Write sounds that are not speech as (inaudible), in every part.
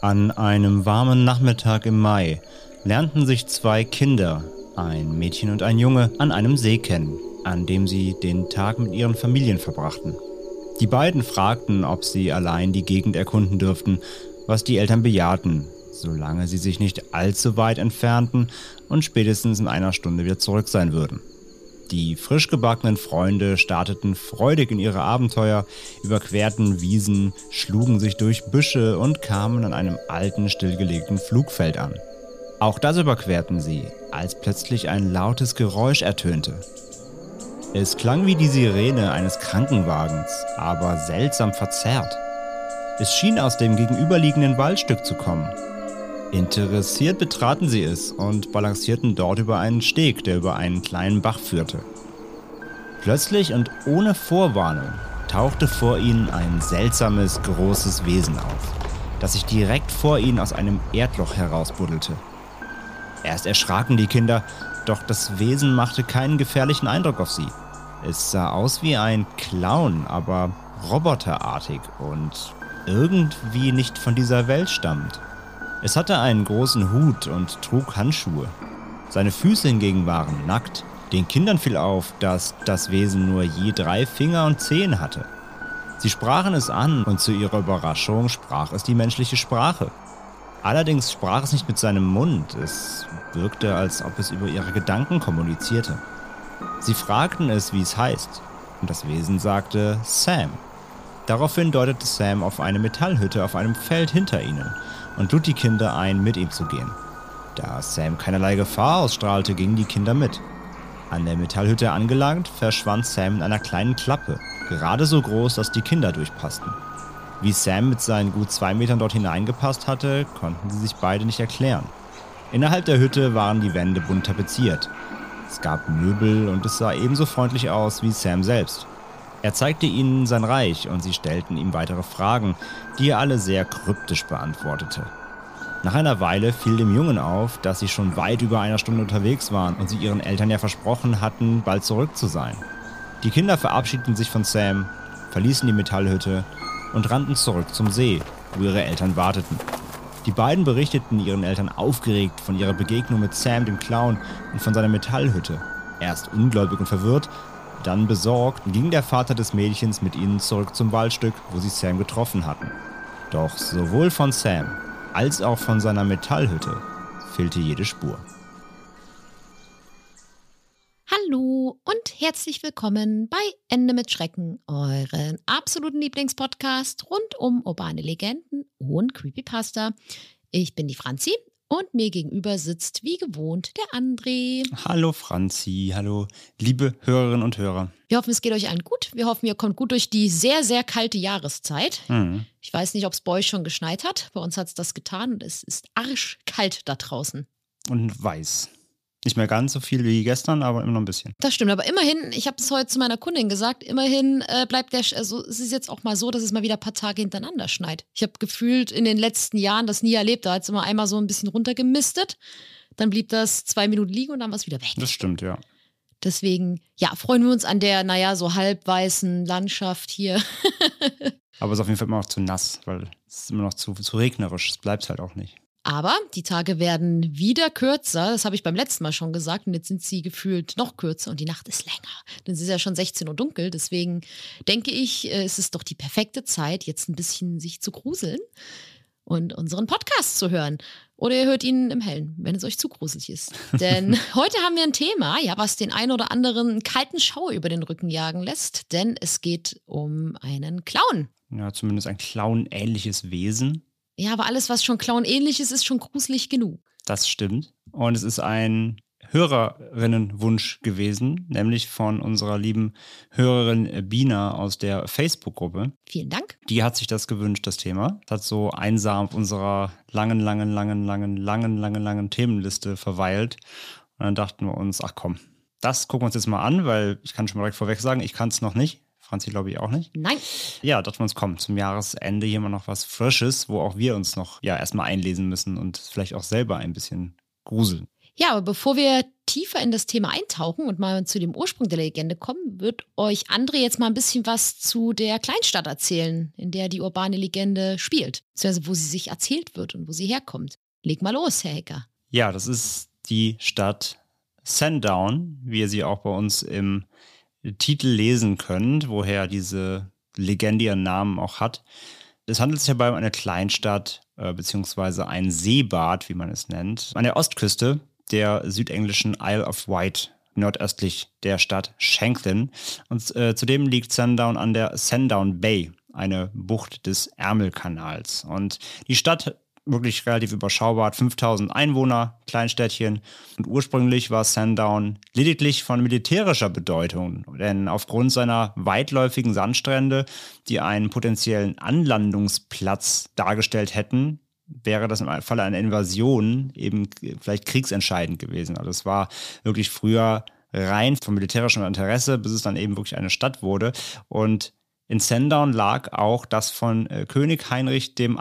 An einem warmen Nachmittag im Mai lernten sich zwei Kinder, ein Mädchen und ein Junge, an einem See kennen, an dem sie den Tag mit ihren Familien verbrachten. Die beiden fragten, ob sie allein die Gegend erkunden dürften, was die Eltern bejahten, solange sie sich nicht allzu weit entfernten und spätestens in einer Stunde wieder zurück sein würden. Die frisch gebackenen Freunde starteten freudig in ihre Abenteuer, überquerten Wiesen, schlugen sich durch Büsche und kamen an einem alten, stillgelegten Flugfeld an. Auch das überquerten sie, als plötzlich ein lautes Geräusch ertönte. Es klang wie die Sirene eines Krankenwagens, aber seltsam verzerrt. Es schien aus dem gegenüberliegenden Waldstück zu kommen. Interessiert betraten sie es und balancierten dort über einen Steg, der über einen kleinen Bach führte. Plötzlich und ohne Vorwarnung tauchte vor ihnen ein seltsames, großes Wesen auf, das sich direkt vor ihnen aus einem Erdloch herausbuddelte. Erst erschraken die Kinder, doch das Wesen machte keinen gefährlichen Eindruck auf sie. Es sah aus wie ein Clown, aber roboterartig und irgendwie nicht von dieser Welt stammt. Es hatte einen großen Hut und trug Handschuhe. Seine Füße hingegen waren nackt. Den Kindern fiel auf, dass das Wesen nur je drei Finger und Zehen hatte. Sie sprachen es an und zu ihrer Überraschung sprach es die menschliche Sprache. Allerdings sprach es nicht mit seinem Mund, es wirkte, als ob es über ihre Gedanken kommunizierte. Sie fragten es, wie es heißt, und das Wesen sagte Sam. Daraufhin deutete Sam auf eine Metallhütte auf einem Feld hinter ihnen und lud die Kinder ein, mit ihm zu gehen. Da Sam keinerlei Gefahr ausstrahlte, gingen die Kinder mit. An der Metallhütte angelangt, verschwand Sam in einer kleinen Klappe, gerade so groß, dass die Kinder durchpassten. Wie Sam mit seinen gut zwei Metern dort hineingepasst hatte, konnten sie sich beide nicht erklären. Innerhalb der Hütte waren die Wände bunt tapeziert. Es gab Möbel und es sah ebenso freundlich aus wie Sam selbst. Er zeigte ihnen sein Reich und sie stellten ihm weitere Fragen, die er alle sehr kryptisch beantwortete. Nach einer Weile fiel dem Jungen auf, dass sie schon weit über einer Stunde unterwegs waren und sie ihren Eltern ja versprochen hatten, bald zurück zu sein. Die Kinder verabschiedeten sich von Sam, verließen die Metallhütte und rannten zurück zum See, wo ihre Eltern warteten. Die beiden berichteten ihren Eltern aufgeregt von ihrer Begegnung mit Sam dem Clown und von seiner Metallhütte. Erst ungläubig und verwirrt, dann besorgt ging der Vater des Mädchens mit ihnen zurück zum Waldstück, wo sie Sam getroffen hatten. Doch sowohl von Sam als auch von seiner Metallhütte fehlte jede Spur. Hallo und herzlich willkommen bei Ende mit Schrecken, euren absoluten Lieblingspodcast rund um urbane Legenden und Creepypasta. Ich bin die Franzi und mir gegenüber sitzt wie gewohnt der André. Hallo Franzi, hallo liebe Hörerinnen und Hörer. Wir hoffen, es geht euch allen gut. Wir hoffen, ihr kommt gut durch die sehr, sehr kalte Jahreszeit. Hm. Ich weiß nicht, ob es bei euch schon geschneit hat. Bei uns hat es das getan und es ist arschkalt da draußen. Und weiß. Nicht mehr ganz so viel wie gestern, aber immer noch ein bisschen. Das stimmt, aber immerhin, ich habe es heute zu meiner Kundin gesagt, immerhin äh, bleibt der, also es ist jetzt auch mal so, dass es mal wieder ein paar Tage hintereinander schneit. Ich habe gefühlt in den letzten Jahren das nie erlebt, da hat es immer einmal so ein bisschen runtergemistet, dann blieb das zwei Minuten liegen und dann war es wieder weg. Das stimmt, ja. Deswegen, ja, freuen wir uns an der, naja, so halbweißen Landschaft hier. (laughs) Aber es ist auf jeden Fall immer noch zu nass, weil es ist immer noch zu, zu regnerisch. Es bleibt halt auch nicht. Aber die Tage werden wieder kürzer. Das habe ich beim letzten Mal schon gesagt. Und jetzt sind sie gefühlt noch kürzer und die Nacht ist länger. Denn es ist ja schon 16 Uhr dunkel. Deswegen denke ich, äh, es ist doch die perfekte Zeit, jetzt ein bisschen sich zu gruseln und unseren Podcast zu hören. Oder ihr hört ihn im Hellen, wenn es euch zu gruselig ist. (laughs) Denn heute haben wir ein Thema, ja, was den einen oder anderen einen kalten Schauer über den Rücken jagen lässt. Denn es geht um einen Clown. Ja, zumindest ein Clown-ähnliches Wesen. Ja, aber alles, was schon Clown ähnlich ist, ist schon gruselig genug. Das stimmt. Und es ist ein Hörerinnenwunsch gewesen, nämlich von unserer lieben Hörerin Bina aus der Facebook-Gruppe. Vielen Dank. Die hat sich das gewünscht, das Thema. Hat so einsam auf unserer langen, langen, langen, langen, langen, langen, langen Themenliste verweilt. Und dann dachten wir uns, ach komm, das gucken wir uns jetzt mal an, weil ich kann schon mal direkt vorweg sagen, ich kann es noch nicht. Franzi glaube ich auch nicht. Nein. Ja, dachten wir uns, komm, zum Jahresende hier mal noch was Frisches, wo auch wir uns noch ja erstmal einlesen müssen und vielleicht auch selber ein bisschen gruseln. Ja, aber bevor wir tiefer in das Thema eintauchen und mal zu dem Ursprung der Legende kommen, wird euch André jetzt mal ein bisschen was zu der Kleinstadt erzählen, in der die urbane Legende spielt, beziehungsweise wo sie sich erzählt wird und wo sie herkommt. Leg mal los, Herr Hecker. Ja, das ist die Stadt Sandown, wie ihr sie auch bei uns im Titel lesen könnt, woher diese Legende ihren Namen auch hat. Es handelt sich dabei um eine Kleinstadt äh, beziehungsweise ein Seebad, wie man es nennt, an der Ostküste der südenglischen Isle of Wight, nordöstlich der Stadt Shanklin. Und äh, zudem liegt Sandown an der Sandown Bay, eine Bucht des Ärmelkanals. Und die Stadt wirklich relativ überschaubar, hat 5000 Einwohner, Kleinstädtchen. Und ursprünglich war Sandown lediglich von militärischer Bedeutung, denn aufgrund seiner weitläufigen Sandstrände, die einen potenziellen Anlandungsplatz dargestellt hätten, wäre das im Falle einer Invasion eben vielleicht kriegsentscheidend gewesen. Also es war wirklich früher rein vom militärischen Interesse, bis es dann eben wirklich eine Stadt wurde. Und in Sandown lag auch das von äh, König Heinrich VIII.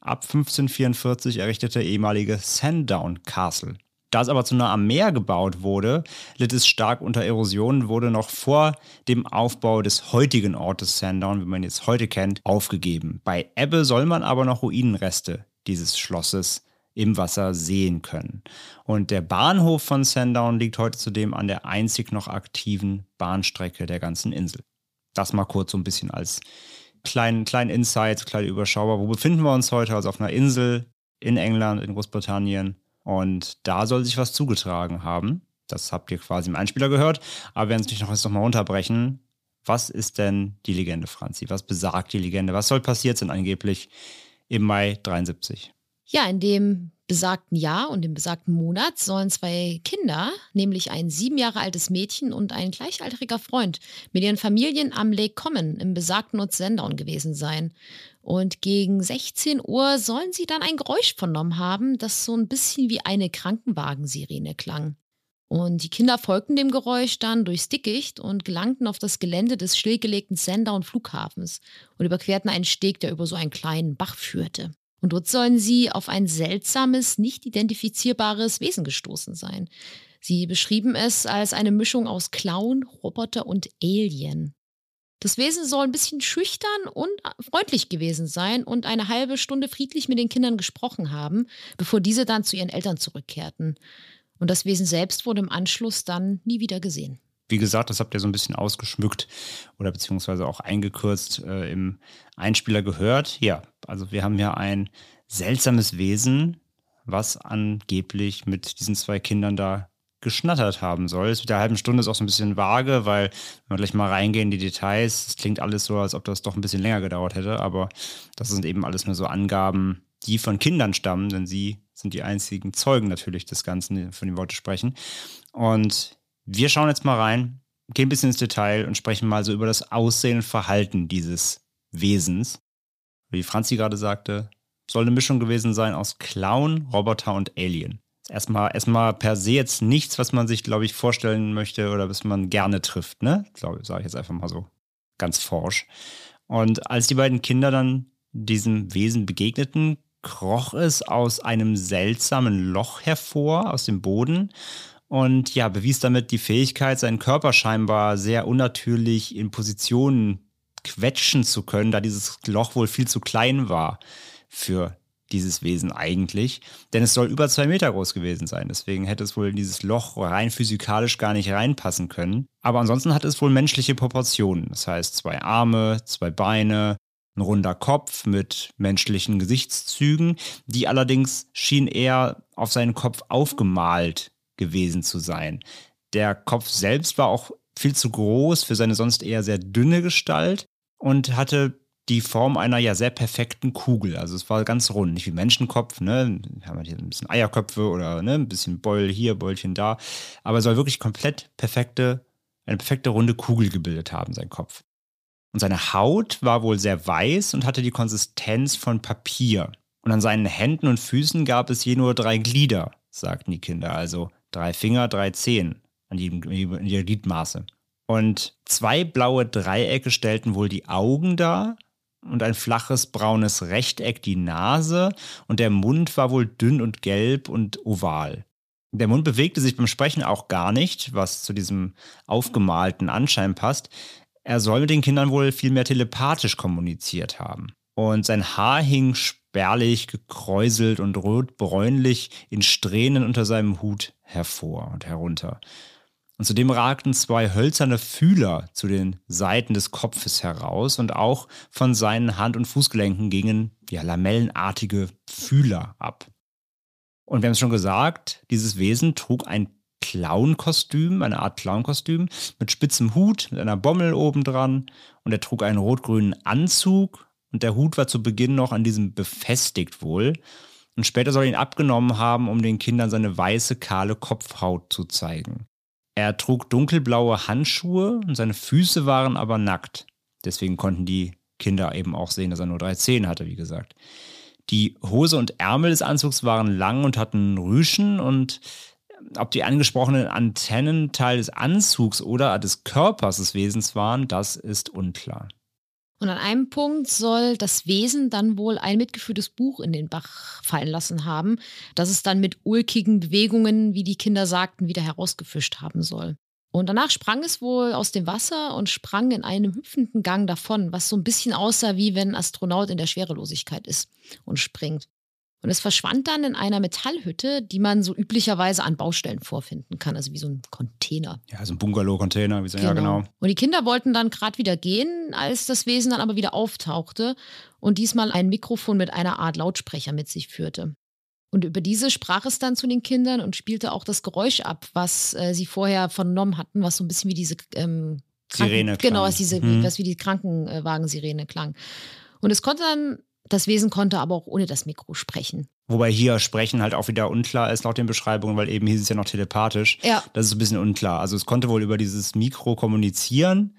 ab 1544 errichtete ehemalige Sandown Castle. Da es aber zu nah am Meer gebaut wurde, litt es stark unter Erosion, wurde noch vor dem Aufbau des heutigen Ortes Sandown, wie man jetzt heute kennt, aufgegeben. Bei Ebbe soll man aber noch Ruinenreste dieses Schlosses im Wasser sehen können. Und der Bahnhof von Sandown liegt heute zudem an der einzig noch aktiven Bahnstrecke der ganzen Insel. Das mal kurz so ein bisschen als kleinen, kleinen Insight, kleine Überschauer. Wo befinden wir uns heute? Also auf einer Insel in England, in Großbritannien. Und da soll sich was zugetragen haben. Das habt ihr quasi im Einspieler gehört. Aber wir werden es natürlich noch nochmal runterbrechen. Was ist denn die Legende, Franzi? Was besagt die Legende? Was soll passiert sein angeblich im Mai 73? Ja, in dem besagten Jahr und im besagten Monat sollen zwei Kinder, nämlich ein sieben Jahre altes Mädchen und ein gleichaltriger Freund, mit ihren Familien am Lake Common im besagten Ort Sandown gewesen sein. Und gegen 16 Uhr sollen sie dann ein Geräusch vernommen haben, das so ein bisschen wie eine Krankenwagensirene klang. Und die Kinder folgten dem Geräusch dann durchs Dickicht und gelangten auf das Gelände des stillgelegten Sandown Flughafens und überquerten einen Steg, der über so einen kleinen Bach führte. Und dort sollen sie auf ein seltsames, nicht identifizierbares Wesen gestoßen sein. Sie beschrieben es als eine Mischung aus Clown, Roboter und Alien. Das Wesen soll ein bisschen schüchtern und freundlich gewesen sein und eine halbe Stunde friedlich mit den Kindern gesprochen haben, bevor diese dann zu ihren Eltern zurückkehrten. Und das Wesen selbst wurde im Anschluss dann nie wieder gesehen. Wie gesagt, das habt ihr so ein bisschen ausgeschmückt oder beziehungsweise auch eingekürzt äh, im Einspieler gehört. Ja, also wir haben ja ein seltsames Wesen, was angeblich mit diesen zwei Kindern da geschnattert haben soll. Es mit der halben Stunde ist auch so ein bisschen vage, weil wenn wir gleich mal reingehen in die Details, es klingt alles so, als ob das doch ein bisschen länger gedauert hätte, aber das sind eben alles nur so Angaben, die von Kindern stammen, denn sie sind die einzigen Zeugen natürlich des Ganzen, von dem wir heute sprechen. Und wir schauen jetzt mal rein, gehen ein bisschen ins Detail und sprechen mal so über das Aussehen und Verhalten dieses Wesens. Wie Franzi gerade sagte, soll eine Mischung gewesen sein aus Clown, Roboter und Alien. Erstmal, erstmal per se jetzt nichts, was man sich, glaube ich, vorstellen möchte oder was man gerne trifft, ne? Glaube, sage ich jetzt einfach mal so ganz forsch. Und als die beiden Kinder dann diesem Wesen begegneten, kroch es aus einem seltsamen Loch hervor, aus dem Boden und ja, bewies damit die Fähigkeit, seinen Körper scheinbar sehr unnatürlich in Positionen quetschen zu können, da dieses Loch wohl viel zu klein war für dieses Wesen eigentlich. Denn es soll über zwei Meter groß gewesen sein. Deswegen hätte es wohl in dieses Loch rein physikalisch gar nicht reinpassen können. Aber ansonsten hat es wohl menschliche Proportionen. Das heißt, zwei Arme, zwei Beine, ein runder Kopf mit menschlichen Gesichtszügen, die allerdings schien eher auf seinen Kopf aufgemalt gewesen zu sein. Der Kopf selbst war auch viel zu groß für seine sonst eher sehr dünne Gestalt und hatte die Form einer ja sehr perfekten Kugel. Also es war ganz rund, nicht wie Menschenkopf, ne? Wir haben hier ein bisschen Eierköpfe oder ne, ein bisschen Beul hier, Beulchen da. Aber es soll wirklich komplett perfekte, eine perfekte runde Kugel gebildet haben, sein Kopf. Und seine Haut war wohl sehr weiß und hatte die Konsistenz von Papier. Und an seinen Händen und Füßen gab es je nur drei Glieder, sagten die Kinder. Also drei Finger, drei Zehen an jeder Gliedmaße. Und zwei blaue Dreiecke stellten wohl die Augen dar und ein flaches braunes Rechteck die Nase und der Mund war wohl dünn und gelb und oval. Der Mund bewegte sich beim Sprechen auch gar nicht, was zu diesem aufgemalten Anschein passt. Er soll mit den Kindern wohl viel mehr telepathisch kommuniziert haben. Und sein Haar hing spärlich, gekräuselt und rotbräunlich in Strähnen unter seinem Hut hervor und herunter. Und zudem ragten zwei hölzerne Fühler zu den Seiten des Kopfes heraus und auch von seinen Hand- und Fußgelenken gingen ja, lamellenartige Fühler ab. Und wir haben es schon gesagt, dieses Wesen trug ein Clown-Kostüm, eine Art Clown-Kostüm mit spitzem Hut, mit einer Bommel obendran und er trug einen rot-grünen Anzug und der Hut war zu Beginn noch an diesem befestigt wohl. Und später soll er ihn abgenommen haben, um den Kindern seine weiße, kahle Kopfhaut zu zeigen. Er trug dunkelblaue Handschuhe und seine Füße waren aber nackt. Deswegen konnten die Kinder eben auch sehen, dass er nur drei Zehen hatte, wie gesagt. Die Hose und Ärmel des Anzugs waren lang und hatten Rüschen und ob die angesprochenen Antennen Teil des Anzugs oder des Körpers des Wesens waren, das ist unklar. Und an einem Punkt soll das Wesen dann wohl ein mitgeführtes Buch in den Bach fallen lassen haben, das es dann mit ulkigen Bewegungen, wie die Kinder sagten, wieder herausgefischt haben soll. Und danach sprang es wohl aus dem Wasser und sprang in einem hüpfenden Gang davon, was so ein bisschen aussah, wie wenn ein Astronaut in der Schwerelosigkeit ist und springt. Und es verschwand dann in einer Metallhütte, die man so üblicherweise an Baustellen vorfinden kann, also wie so ein Container. Ja, so ein Bungalow-Container, wie so, genau. ja genau. Und die Kinder wollten dann gerade wieder gehen, als das Wesen dann aber wieder auftauchte und diesmal ein Mikrofon mit einer Art Lautsprecher mit sich führte. Und über diese sprach es dann zu den Kindern und spielte auch das Geräusch ab, was äh, sie vorher vernommen hatten, was so ein bisschen wie diese ähm, Kranken Sirene klang. Genau, was, diese, mhm. was wie die Krankenwagensirene klang. Und es konnte dann das Wesen konnte aber auch ohne das Mikro sprechen. Wobei hier Sprechen halt auch wieder unklar ist laut den Beschreibungen, weil eben hieß es ja noch telepathisch. Ja. Das ist ein bisschen unklar. Also es konnte wohl über dieses Mikro kommunizieren,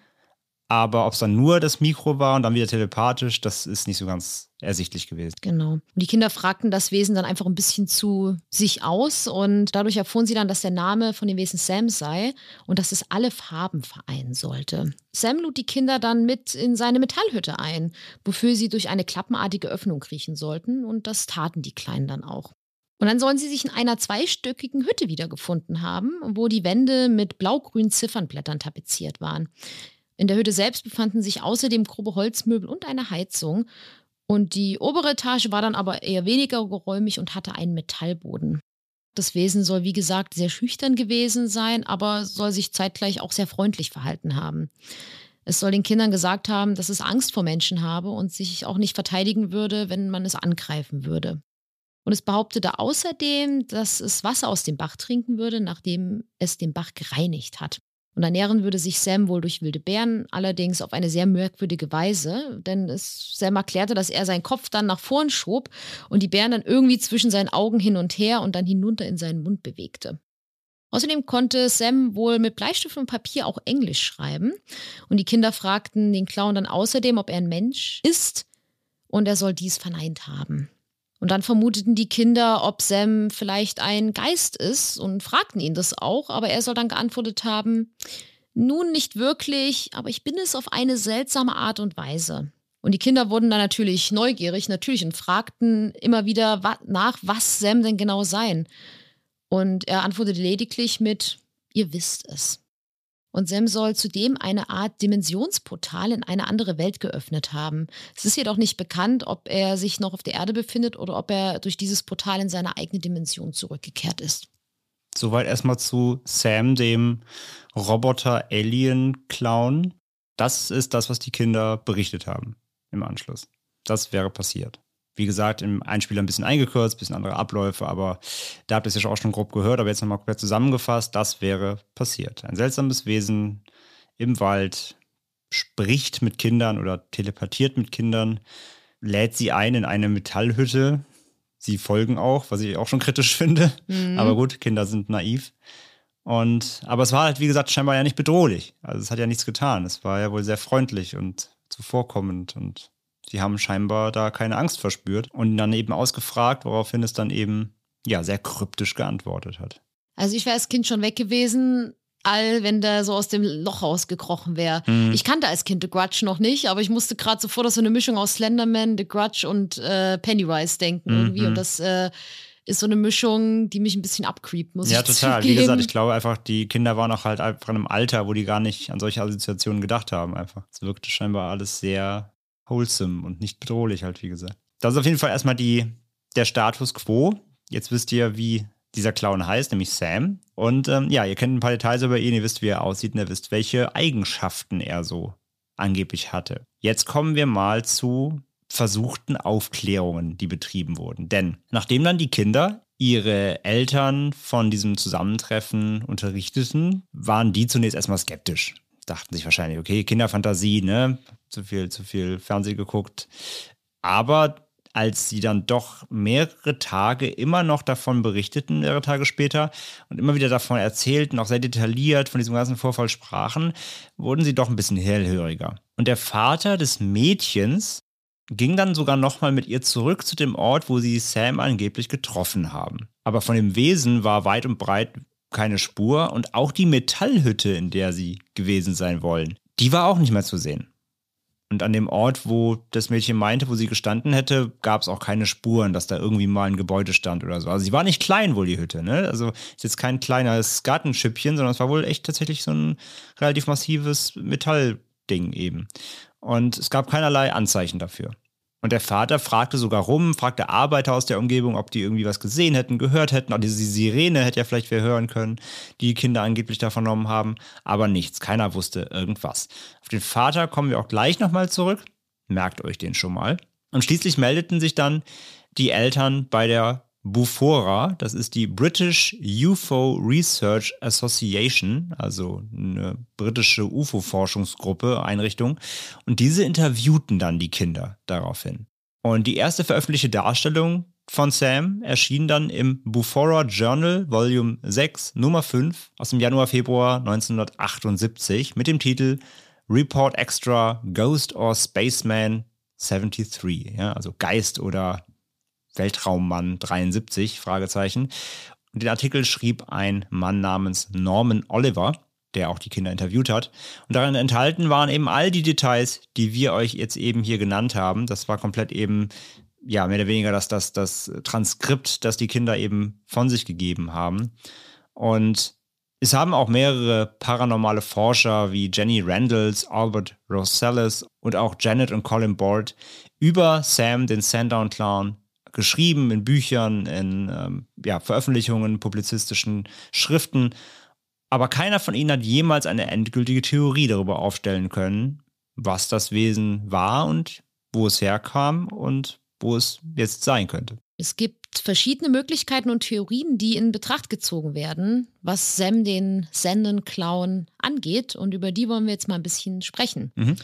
aber ob es dann nur das Mikro war und dann wieder telepathisch, das ist nicht so ganz ersichtlich gewesen. Genau. Und die Kinder fragten das Wesen dann einfach ein bisschen zu sich aus und dadurch erfuhren sie dann, dass der Name von dem Wesen Sam sei und dass es alle Farben vereinen sollte. Sam lud die Kinder dann mit in seine Metallhütte ein, wofür sie durch eine klappenartige Öffnung kriechen sollten und das taten die Kleinen dann auch. Und dann sollen sie sich in einer zweistöckigen Hütte wiedergefunden haben, wo die Wände mit blau-grünen Ziffernblättern tapeziert waren. In der Hütte selbst befanden sich außerdem grobe Holzmöbel und eine Heizung. Und die obere Etage war dann aber eher weniger geräumig und hatte einen Metallboden. Das Wesen soll, wie gesagt, sehr schüchtern gewesen sein, aber soll sich zeitgleich auch sehr freundlich verhalten haben. Es soll den Kindern gesagt haben, dass es Angst vor Menschen habe und sich auch nicht verteidigen würde, wenn man es angreifen würde. Und es behauptete außerdem, dass es Wasser aus dem Bach trinken würde, nachdem es den Bach gereinigt hat. Und ernähren würde sich Sam wohl durch wilde Bären, allerdings auf eine sehr merkwürdige Weise, denn es, Sam erklärte, dass er seinen Kopf dann nach vorn schob und die Bären dann irgendwie zwischen seinen Augen hin und her und dann hinunter in seinen Mund bewegte. Außerdem konnte Sam wohl mit Bleistift und Papier auch Englisch schreiben. Und die Kinder fragten den Clown dann außerdem, ob er ein Mensch ist. Und er soll dies verneint haben. Und dann vermuteten die Kinder, ob Sam vielleicht ein Geist ist und fragten ihn das auch, aber er soll dann geantwortet haben, nun nicht wirklich, aber ich bin es auf eine seltsame Art und Weise. Und die Kinder wurden dann natürlich neugierig, natürlich, und fragten immer wieder nach, was Sam denn genau sein. Und er antwortete lediglich mit, ihr wisst es. Und Sam soll zudem eine Art Dimensionsportal in eine andere Welt geöffnet haben. Es ist jedoch nicht bekannt, ob er sich noch auf der Erde befindet oder ob er durch dieses Portal in seine eigene Dimension zurückgekehrt ist. Soweit erstmal zu Sam, dem Roboter-Alien-Clown. Das ist das, was die Kinder berichtet haben im Anschluss. Das wäre passiert. Wie gesagt, im Einspieler ein bisschen eingekürzt, ein bisschen andere Abläufe, aber da habt ihr es ja auch schon grob gehört, aber jetzt nochmal komplett zusammengefasst, das wäre passiert. Ein seltsames Wesen im Wald spricht mit Kindern oder telepathiert mit Kindern, lädt sie ein in eine Metallhütte. Sie folgen auch, was ich auch schon kritisch (laughs) finde. Mhm. Aber gut, Kinder sind naiv. Und, aber es war halt, wie gesagt, scheinbar ja nicht bedrohlich. Also es hat ja nichts getan. Es war ja wohl sehr freundlich und zuvorkommend und sie haben scheinbar da keine Angst verspürt und ihn dann eben ausgefragt, woraufhin es dann eben, ja, sehr kryptisch geantwortet hat. Also ich wäre als Kind schon weg gewesen, all, wenn der so aus dem Loch rausgekrochen wäre. Mhm. Ich kannte als Kind The Grudge noch nicht, aber ich musste gerade sofort auf so eine Mischung aus Slenderman, The Grudge und äh, Pennywise denken irgendwie. Mhm. Und das äh, ist so eine Mischung, die mich ein bisschen abcreept, muss Ja, ich (laughs) total. Wie zugeben. gesagt, ich glaube einfach, die Kinder waren auch halt einfach in einem Alter, wo die gar nicht an solche Assoziationen gedacht haben. Einfach. Es wirkte scheinbar alles sehr wholesome und nicht bedrohlich, halt, wie gesagt. Das ist auf jeden Fall erstmal die, der Status quo. Jetzt wisst ihr, wie dieser Clown heißt, nämlich Sam. Und ähm, ja, ihr kennt ein paar Details über ihn, ihr wisst, wie er aussieht und ihr wisst, welche Eigenschaften er so angeblich hatte. Jetzt kommen wir mal zu versuchten Aufklärungen, die betrieben wurden. Denn nachdem dann die Kinder ihre Eltern von diesem Zusammentreffen unterrichteten, waren die zunächst erstmal skeptisch. Dachten sich wahrscheinlich, okay, Kinderfantasie, ne? Zu viel, zu viel Fernsehen geguckt. Aber als sie dann doch mehrere Tage immer noch davon berichteten, mehrere Tage später, und immer wieder davon erzählten, auch sehr detailliert von diesem ganzen Vorfall sprachen, wurden sie doch ein bisschen hellhöriger. Und der Vater des Mädchens ging dann sogar nochmal mit ihr zurück zu dem Ort, wo sie Sam angeblich getroffen haben. Aber von dem Wesen war weit und breit keine Spur und auch die Metallhütte, in der sie gewesen sein wollen, die war auch nicht mehr zu sehen. Und an dem Ort, wo das Mädchen meinte, wo sie gestanden hätte, gab es auch keine Spuren, dass da irgendwie mal ein Gebäude stand oder so. Also sie war nicht klein wohl, die Hütte, ne? Also ist jetzt kein kleines Gartenschüppchen, sondern es war wohl echt tatsächlich so ein relativ massives Metallding eben. Und es gab keinerlei Anzeichen dafür. Und der Vater fragte sogar rum, fragte Arbeiter aus der Umgebung, ob die irgendwie was gesehen hätten, gehört hätten. Auch diese Sirene hätte ja vielleicht wer hören können, die Kinder angeblich da vernommen haben. Aber nichts, keiner wusste irgendwas. Auf den Vater kommen wir auch gleich nochmal zurück. Merkt euch den schon mal. Und schließlich meldeten sich dann die Eltern bei der Bufora, das ist die British UFO Research Association, also eine britische UFO-Forschungsgruppe, Einrichtung. Und diese interviewten dann die Kinder daraufhin. Und die erste veröffentlichte Darstellung von Sam erschien dann im Bufora Journal Volume 6, Nummer 5 aus dem Januar, Februar 1978 mit dem Titel Report Extra Ghost or Spaceman 73, ja, also Geist oder Weltraummann 73, Fragezeichen. Und den Artikel schrieb ein Mann namens Norman Oliver, der auch die Kinder interviewt hat. Und darin enthalten waren eben all die Details, die wir euch jetzt eben hier genannt haben. Das war komplett eben, ja, mehr oder weniger das, das, das Transkript, das die Kinder eben von sich gegeben haben. Und es haben auch mehrere paranormale Forscher wie Jenny Randalls, Albert Rosales und auch Janet und Colin Board über Sam, den Sandown Clown, geschrieben in Büchern, in ähm, ja, Veröffentlichungen, publizistischen Schriften. Aber keiner von ihnen hat jemals eine endgültige Theorie darüber aufstellen können, was das Wesen war und wo es herkam und wo es jetzt sein könnte. Es gibt verschiedene Möglichkeiten und Theorien, die in Betracht gezogen werden, was Sam den Senden-Clown angeht. Und über die wollen wir jetzt mal ein bisschen sprechen. Mhm.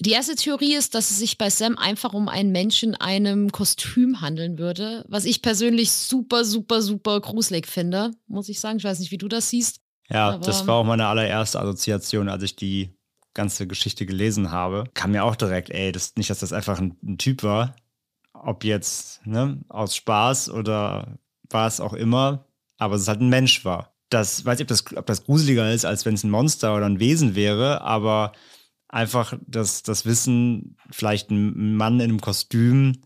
Die erste Theorie ist, dass es sich bei Sam einfach um einen Menschen in einem Kostüm handeln würde, was ich persönlich super, super, super gruselig finde, muss ich sagen. Ich weiß nicht, wie du das siehst. Ja, Aber- das war auch meine allererste Assoziation, als ich die ganze Geschichte gelesen habe. Kam mir auch direkt, ey, das, nicht, dass das einfach ein, ein Typ war. Ob jetzt ne, aus Spaß oder was auch immer, aber es halt ein Mensch war. Das weiß ich, ob das, ob das gruseliger ist, als wenn es ein Monster oder ein Wesen wäre, aber einfach das, das Wissen, vielleicht ein Mann in einem Kostüm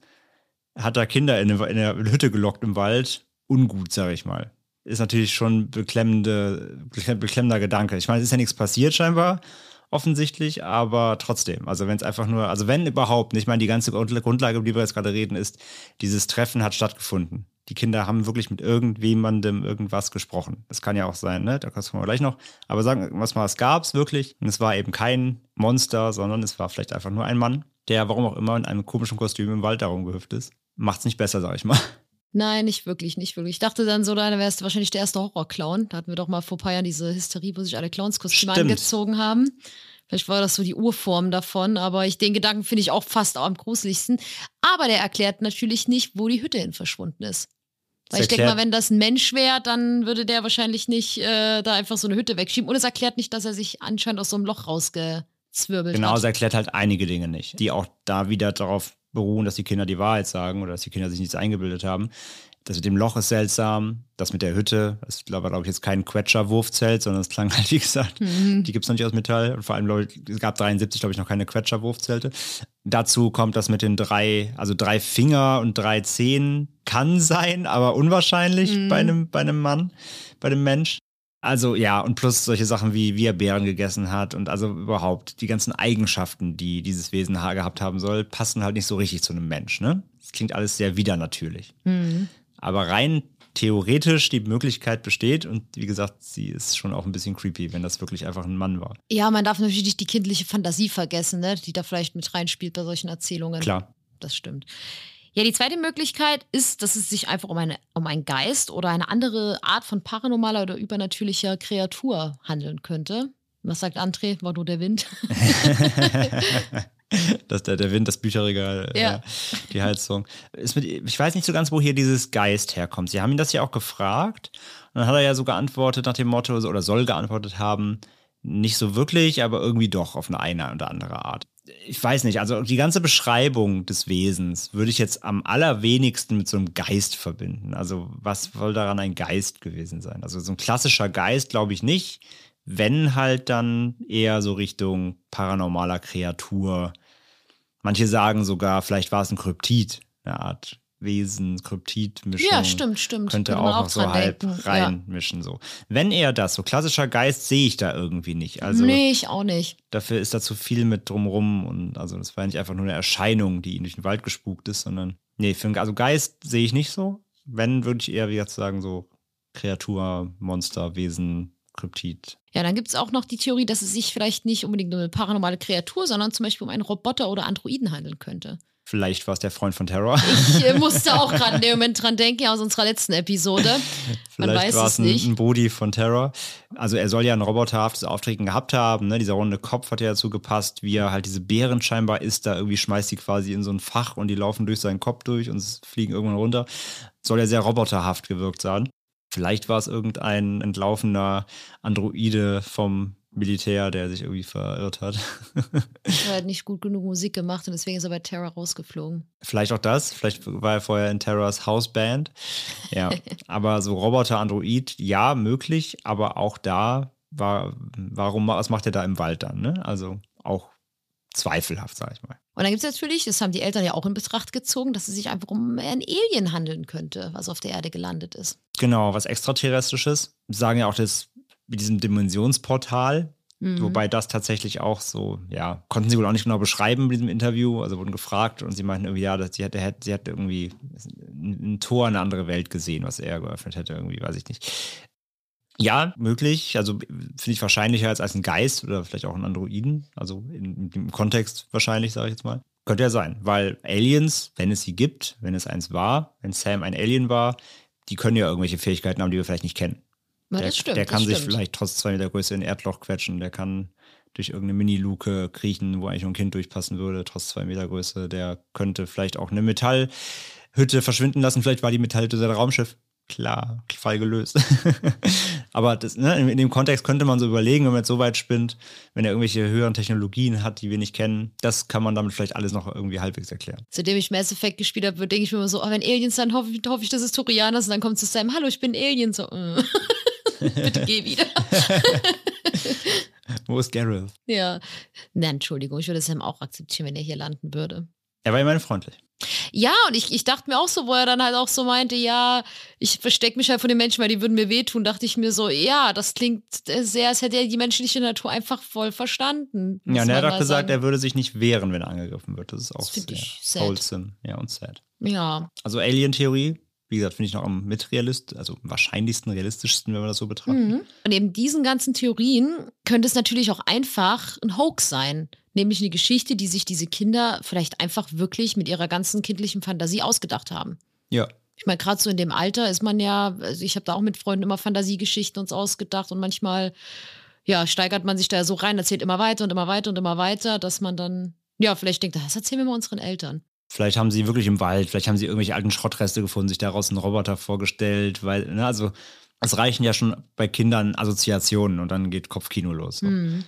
hat da Kinder in eine, in eine Hütte gelockt im Wald, ungut, sag ich mal. Ist natürlich schon beklemmende, beklemm- beklemmender Gedanke. Ich meine, es ist ja nichts passiert scheinbar, offensichtlich, aber trotzdem. Also wenn es einfach nur, also wenn überhaupt, ich meine, die ganze Grund- Grundlage, über die wir jetzt gerade reden, ist, dieses Treffen hat stattgefunden. Die Kinder haben wirklich mit irgendjemandem irgendwas gesprochen. Das kann ja auch sein, ne? Da kommen wir gleich noch. Aber sagen wir mal, es gab es wirklich. Und es war eben kein Monster, sondern es war vielleicht einfach nur ein Mann, der, warum auch immer, in einem komischen Kostüm im Wald darum gehüpft ist. Macht's nicht besser, sag ich mal. Nein, nicht wirklich, nicht wirklich. Ich dachte dann so, da wärst du wahrscheinlich der erste Horrorclown. Da hatten wir doch mal vor ein paar Jahren diese Hysterie, wo sich alle Clownskostüme angezogen haben. Vielleicht war das so die Urform davon, aber ich, den Gedanken finde ich auch fast am gruseligsten. Aber der erklärt natürlich nicht, wo die Hütte hin verschwunden ist. Weil Das ich denke mal, wenn das ein Mensch wäre, dann würde der wahrscheinlich nicht äh, da einfach so eine Hütte wegschieben. Und es erklärt nicht, dass er sich anscheinend aus so einem Loch rausgezwirbelt Genau, hat. es erklärt halt einige Dinge nicht, die auch da wieder darauf beruhen, dass die Kinder die Wahrheit sagen oder dass die Kinder sich nichts eingebildet haben. Das mit dem Loch ist seltsam, das mit der Hütte, das war, glaube ich, jetzt kein Quetscher-Wurfzelt, sondern es klang halt, wie gesagt, Mhm. die gibt es noch nicht aus Metall. Und vor allem, glaube ich, es gab 73, glaube ich, noch keine Quetscher-Wurfzelte. Dazu kommt das mit den drei, also drei Finger und drei Zehen kann sein, aber unwahrscheinlich Mhm. bei, einem, bei einem Mann, bei einem Mensch. Also ja, und plus solche Sachen wie, wie er Beeren gegessen hat und also überhaupt die ganzen Eigenschaften, die dieses Wesen ha- gehabt haben soll, passen halt nicht so richtig zu einem Mensch, ne? Das klingt alles sehr widernatürlich. Mhm. Aber rein theoretisch die Möglichkeit besteht und wie gesagt, sie ist schon auch ein bisschen creepy, wenn das wirklich einfach ein Mann war. Ja, man darf natürlich nicht die kindliche Fantasie vergessen, ne? die da vielleicht mit reinspielt bei solchen Erzählungen. Klar. Das stimmt. Ja, die zweite Möglichkeit ist, dass es sich einfach um, eine, um einen Geist oder eine andere Art von paranormaler oder übernatürlicher Kreatur handeln könnte. Was sagt André? War nur der Wind? (laughs) dass der, der Wind, das Bücherregal, Ja. äh, die Heizung. Ist mit, ich weiß nicht so ganz, wo hier dieses Geist herkommt. Sie haben ihn das ja auch gefragt. Und dann hat er ja so geantwortet nach dem Motto, oder soll geantwortet haben, nicht so wirklich, aber irgendwie doch auf eine, eine oder andere Art. Ich weiß nicht, also die ganze Beschreibung des Wesens würde ich jetzt am allerwenigsten mit so einem Geist verbinden. Also was soll daran ein Geist gewesen sein? Also so ein klassischer Geist glaube ich nicht. Wenn halt dann eher so Richtung paranormaler Kreatur. Manche sagen sogar, vielleicht war es ein Kryptid, eine Art Wesen, Kryptid-Mischung. Ja, stimmt, stimmt. Könnte auch auch noch so halb denken, ja. reinmischen. So. Wenn eher das, so klassischer Geist sehe ich da irgendwie nicht. Also nee, ich auch nicht. dafür ist da zu viel mit drumrum und also das war nicht einfach nur eine Erscheinung, die ihn durch den Wald gespukt ist, sondern nee, für also Geist sehe ich nicht so. Wenn, würde ich eher, wie gesagt, sagen, so Kreatur, Monster, Wesen, Kryptid. Ja, dann gibt es auch noch die Theorie, dass es sich vielleicht nicht unbedingt um eine paranormale Kreatur, sondern zum Beispiel um einen Roboter oder Androiden handeln könnte. Vielleicht war es der Freund von Terror. Ich äh, (laughs) musste auch gerade in dem Moment dran denken, aus unserer letzten Episode. Man Vielleicht weiß war es ein, nicht. ein Body von Terror. Also er soll ja ein roboterhaftes Auftreten gehabt haben. Ne? Dieser runde Kopf hat ja dazu gepasst, wie er halt diese Beeren scheinbar isst. Da irgendwie schmeißt die quasi in so ein Fach und die laufen durch seinen Kopf durch und fliegen irgendwann runter. Soll ja sehr roboterhaft gewirkt sein. Vielleicht war es irgendein entlaufener Androide vom Militär, der sich irgendwie verirrt hat. Er hat (laughs) nicht gut genug Musik gemacht und deswegen ist er bei Terra rausgeflogen. Vielleicht auch das. Vielleicht war er vorher in Terrors Hausband. Ja, (laughs) aber so Roboter-Android, ja, möglich. Aber auch da war, warum, was macht er da im Wald dann? Ne? Also auch zweifelhaft, sag ich mal. Und dann gibt es natürlich, das haben die Eltern ja auch in Betracht gezogen, dass es sich einfach um ein Alien handeln könnte, was auf der Erde gelandet ist. Genau, was extraterrestrisches. Sagen ja auch das mit diesem Dimensionsportal. Mhm. Wobei das tatsächlich auch so, ja, konnten sie wohl auch nicht genau beschreiben in diesem Interview. Also wurden gefragt und sie meinten irgendwie, ja, dass sie hätte, hätte, sie hätte irgendwie ein Tor in eine andere Welt gesehen, was er geöffnet hätte, irgendwie, weiß ich nicht. Ja, möglich. Also finde ich wahrscheinlicher als, als ein Geist oder vielleicht auch ein Androiden. Also in, im Kontext wahrscheinlich, sage ich jetzt mal. Könnte ja sein, weil Aliens, wenn es sie gibt, wenn es eins war, wenn Sam ein Alien war, die können ja irgendwelche Fähigkeiten haben, die wir vielleicht nicht kennen. Ja, Der, stimmt. der kann sich stimmt. vielleicht trotz zwei Meter Größe in ein Erdloch quetschen. Der kann durch irgendeine Mini-Luke kriechen, wo eigentlich nur ein Kind durchpassen würde, trotz zwei Meter Größe. Der könnte vielleicht auch eine Metallhütte verschwinden lassen. Vielleicht war die Metallhütte sein Raumschiff. Klar, Fall gelöst. (laughs) Aber das, ne, in, in dem Kontext könnte man so überlegen, wenn man jetzt so weit spinnt, wenn er irgendwelche höheren Technologien hat, die wir nicht kennen, das kann man damit vielleicht alles noch irgendwie halbwegs erklären. Seitdem ich Mass Effect gespielt habe, denke ich mir immer so, oh, wenn Aliens dann hoffe ich, hoffe ich, dass es Turianer sind. Dann kommt zu Sam, hallo, ich bin Alien. So, äh. (laughs) bitte geh wieder. (laughs) Wo ist Gareth? ja. Nein, Entschuldigung, ich würde Sam auch akzeptieren, wenn er hier landen würde. Er war immerhin freundlich. Ja, und ich, ich dachte mir auch so, wo er dann halt auch so meinte, ja, ich verstecke mich halt von den Menschen, weil die würden mir wehtun, dachte ich mir so, ja, das klingt sehr, als hätte er die menschliche Natur einfach voll verstanden. Ja, und er hat auch gesagt, sagen. er würde sich nicht wehren, wenn er angegriffen wird. Das ist auch Das sehr sad. wholesome. Ja, und sad. Ja, Also Alien-Theorie, wie gesagt, finde ich noch am mitrealist, also am wahrscheinlichsten, realistischsten, wenn wir das so betrachten. Mhm. Und neben diesen ganzen Theorien könnte es natürlich auch einfach ein Hoax sein. Nämlich eine Geschichte, die sich diese Kinder vielleicht einfach wirklich mit ihrer ganzen kindlichen Fantasie ausgedacht haben. Ja. Ich meine, gerade so in dem Alter ist man ja, also ich habe da auch mit Freunden immer Fantasiegeschichten uns ausgedacht und manchmal, ja, steigert man sich da so rein, erzählt immer weiter und immer weiter und immer weiter, dass man dann, ja, vielleicht denkt, das erzählen wir mal unseren Eltern. Vielleicht haben sie wirklich im Wald, vielleicht haben sie irgendwelche alten Schrottreste gefunden, sich daraus einen Roboter vorgestellt, weil, ne, also es reichen ja schon bei Kindern Assoziationen und dann geht Kopfkino los. So. Hm.